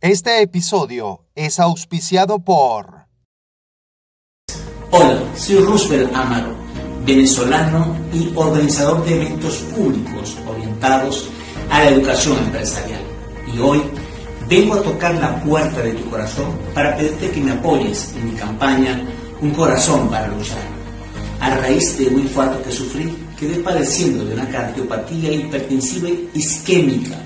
Este episodio es auspiciado por... Hola, soy Roosevelt Amaro, venezolano y organizador de eventos públicos orientados a la educación empresarial. Y hoy vengo a tocar la puerta de tu corazón para pedirte que me apoyes en mi campaña Un corazón para luchar. A raíz de un infarto que sufrí, quedé padeciendo de una cardiopatía hipertensiva isquémica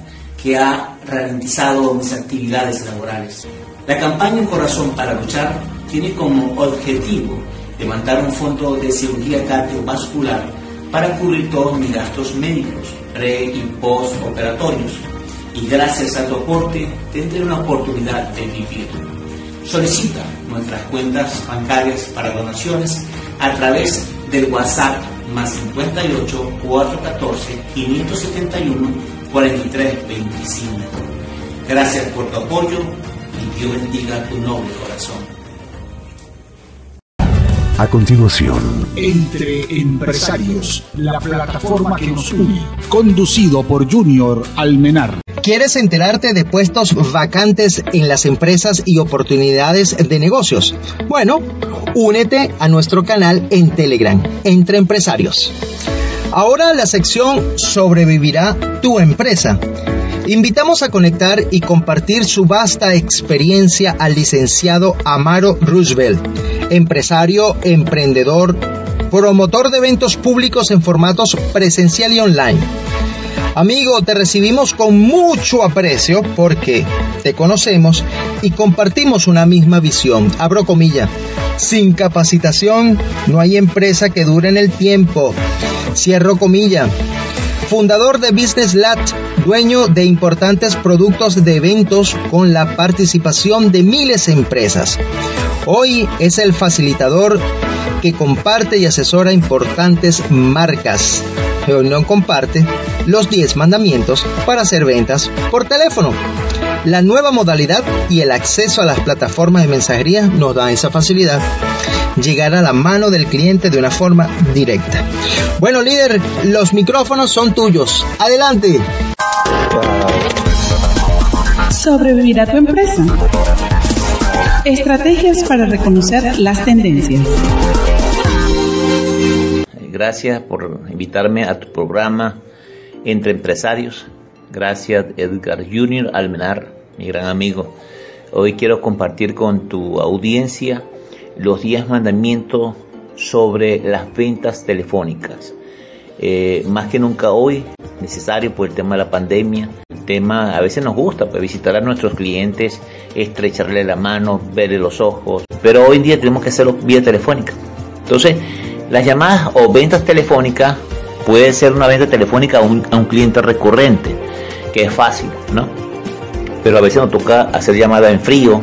que ha ralentizado mis actividades laborales. La campaña Un Corazón para Luchar tiene como objetivo levantar un fondo de cirugía cardiovascular para cubrir todos mis gastos médicos, pre y post operatorios. Y gracias a tu aporte tendré una oportunidad de vivir. Solicita nuestras cuentas bancarias para donaciones a través del WhatsApp más 58 414 571 4325. Gracias por tu apoyo y Dios bendiga tu noble corazón. A continuación, Entre Empresarios, la plataforma que nos une, conducido por Junior Almenar. ¿Quieres enterarte de puestos vacantes en las empresas y oportunidades de negocios? Bueno, únete a nuestro canal en Telegram, Entre Empresarios. Ahora la sección Sobrevivirá tu empresa. Invitamos a conectar y compartir su vasta experiencia al licenciado Amaro Roosevelt, empresario, emprendedor, promotor de eventos públicos en formatos presencial y online. Amigo, te recibimos con mucho aprecio porque te conocemos y compartimos una misma visión. Abro comilla. Sin capacitación no hay empresa que dure en el tiempo. Cierro comilla. Fundador de Business Lat, dueño de importantes productos de eventos con la participación de miles de empresas. Hoy es el facilitador que comparte y asesora importantes marcas. No comparte los 10 mandamientos para hacer ventas por teléfono. La nueva modalidad y el acceso a las plataformas de mensajería nos da esa facilidad. Llegar a la mano del cliente de una forma directa. Bueno, líder, los micrófonos son tuyos. Adelante. Sobrevivir a tu empresa. Estrategias para reconocer las tendencias. Gracias por invitarme a tu programa Entre Empresarios. Gracias Edgar Junior Almenar, mi gran amigo. Hoy quiero compartir con tu audiencia los 10 mandamientos sobre las ventas telefónicas. Eh, más que nunca hoy, necesario por el tema de la pandemia. El tema a veces nos gusta pues, visitar a nuestros clientes, estrecharle la mano, verle los ojos, pero hoy en día tenemos que hacerlo vía telefónica. Entonces, las llamadas o ventas telefónicas puede ser una venta telefónica a un, cliente recurrente, que es fácil, ¿no? Pero a veces nos toca hacer llamada en frío,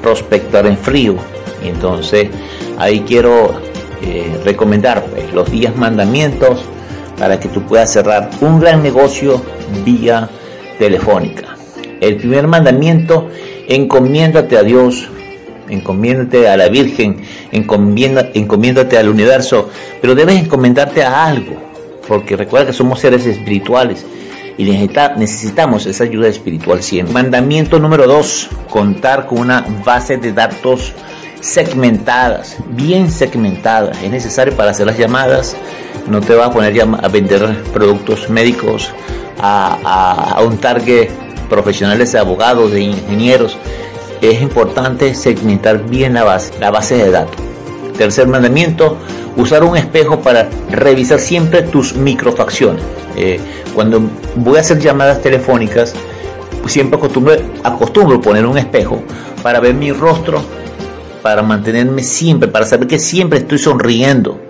prospectar en frío. Entonces ahí quiero eh, recomendar los 10 mandamientos para que tú puedas cerrar un gran negocio vía telefónica. El primer mandamiento, encomiéndate a Dios, encomiéndate a la Virgen, encomienda, encomiéndate al universo, pero debes encomendarte a algo, porque recuerda que somos seres espirituales y necesita, necesitamos esa ayuda espiritual siempre. Mandamiento número 2, contar con una base de datos segmentadas, bien segmentadas. Es necesario para hacer las llamadas. No te vas a poner a vender productos médicos a, a, a un target profesionales de abogados, de ingenieros. Es importante segmentar bien la base, la base de datos. Tercer mandamiento, usar un espejo para revisar siempre tus microfacciones. Eh, cuando voy a hacer llamadas telefónicas, siempre acostumbro, poner un espejo para ver mi rostro, para mantenerme siempre, para saber que siempre estoy sonriendo.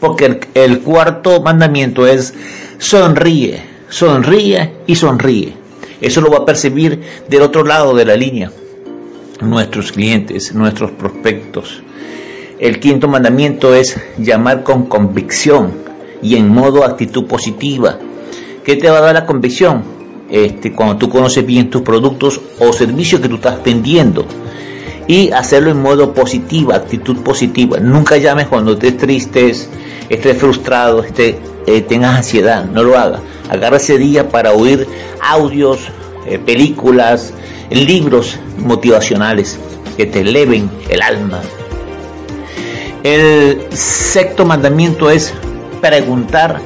Porque el, el cuarto mandamiento es sonríe, sonríe y sonríe. Eso lo va a percibir del otro lado de la línea nuestros clientes, nuestros prospectos. El quinto mandamiento es llamar con convicción y en modo actitud positiva. ¿Qué te va a dar la convicción? Este, cuando tú conoces bien tus productos o servicios que tú estás vendiendo. Y hacerlo en modo positivo, actitud positiva. Nunca llames cuando estés triste, estés frustrado, estés, eh, tengas ansiedad. No lo hagas. Agarra ese día para oír audios eh, películas, libros motivacionales que te eleven el alma. El sexto mandamiento es preguntar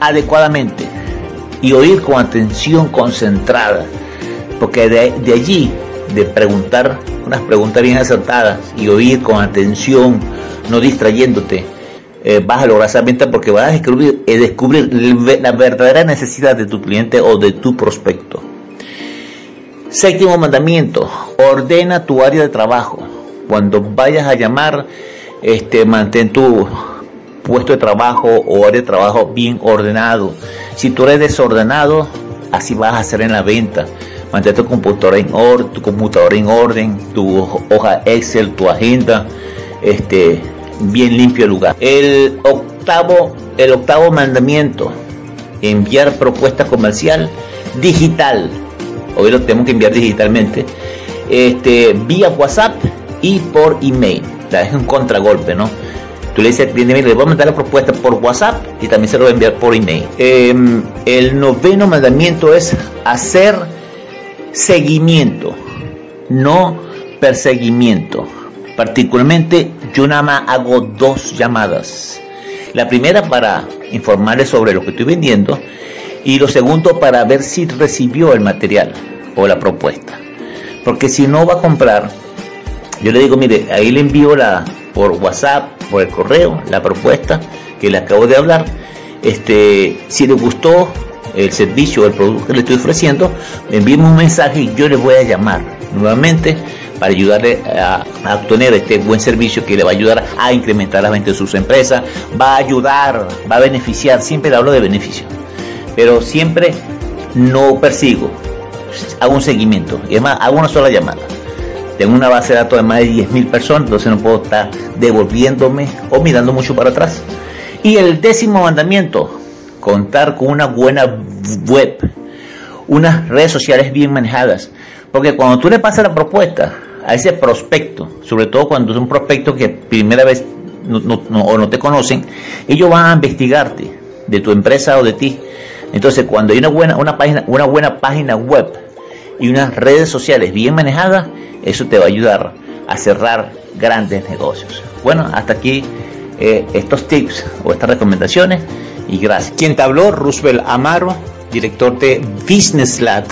adecuadamente y oír con atención concentrada, porque de, allí, de preguntar unas preguntas bien acertadas y oír con atención, no distrayéndote, eh, vas a lograr esa venta porque vas a descubrir, eh, descubrir la verdadera necesidad de tu cliente o de tu prospecto. Séptimo mandamiento, ordena tu área de trabajo. Cuando vayas a llamar, este, mantén tu puesto de trabajo o área de trabajo bien ordenado. Si tú eres desordenado, así vas a hacer en la venta. Mantén tu computadora en orden, tu computadora en orden, tu hoja Excel, tu agenda, este, bien limpio el lugar. El octavo, el octavo mandamiento, enviar propuesta comercial digital hoy lo tenemos que enviar digitalmente, este, vía WhatsApp y por email. es un contragolpe, ¿no? Tú le dices al cliente, le voy a mandar la propuesta por WhatsApp y también se lo voy a enviar por email. Em, el noveno mandamiento es hacer seguimiento, no perseguimiento. Particularmente yo nada más hago dos llamadas. La primera para informarle sobre lo que estoy vendiendo y lo segundo para ver si recibió el material o la propuesta. Porque si no va a comprar, yo le digo, mire, ahí le envío la por WhatsApp, por el correo, la propuesta que le acabo de hablar. Este, si le gustó el servicio o el producto que le estoy ofreciendo, envíeme un mensaje y yo le voy a llamar nuevamente para ayudarle a, obtener este buen servicio que le va a ayudar a incrementar la venta de sus empresas, va a ayudar, va a beneficiar, siempre le hablo de beneficio pero siempre no persigo, hago un seguimiento y además hago una sola llamada. Tengo una base de datos de más de 10.000 personas, entonces no puedo estar devolviéndome o mirando mucho para atrás. Y el décimo mandamiento, contar con una buena web, unas redes sociales bien manejadas. Porque cuando tú le pasas la propuesta a ese prospecto, sobre todo cuando es un prospecto que primera vez o no te conocen, ellos van a investigarte de tu empresa o de ti entonces, cuando hay una buena, una página, una buena página web y unas redes sociales bien manejadas, eso te va a ayudar a cerrar grandes negocios. Bueno, hasta aquí eh, estos tips o estas recomendaciones y gracias. Quien te habló, Roosevelt Amaro, director de Business Lab,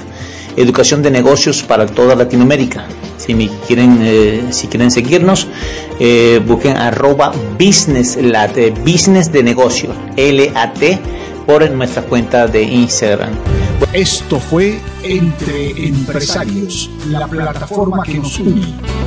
educación de negocios para toda Latinoamérica. Si me quieren, eh, si quieren seguirnos, eh, busquen arroba business lat, business de negocio, L-A-T por nuestra cuenta de Instagram. Esto fue Entre Empresarios, la plataforma que nos une.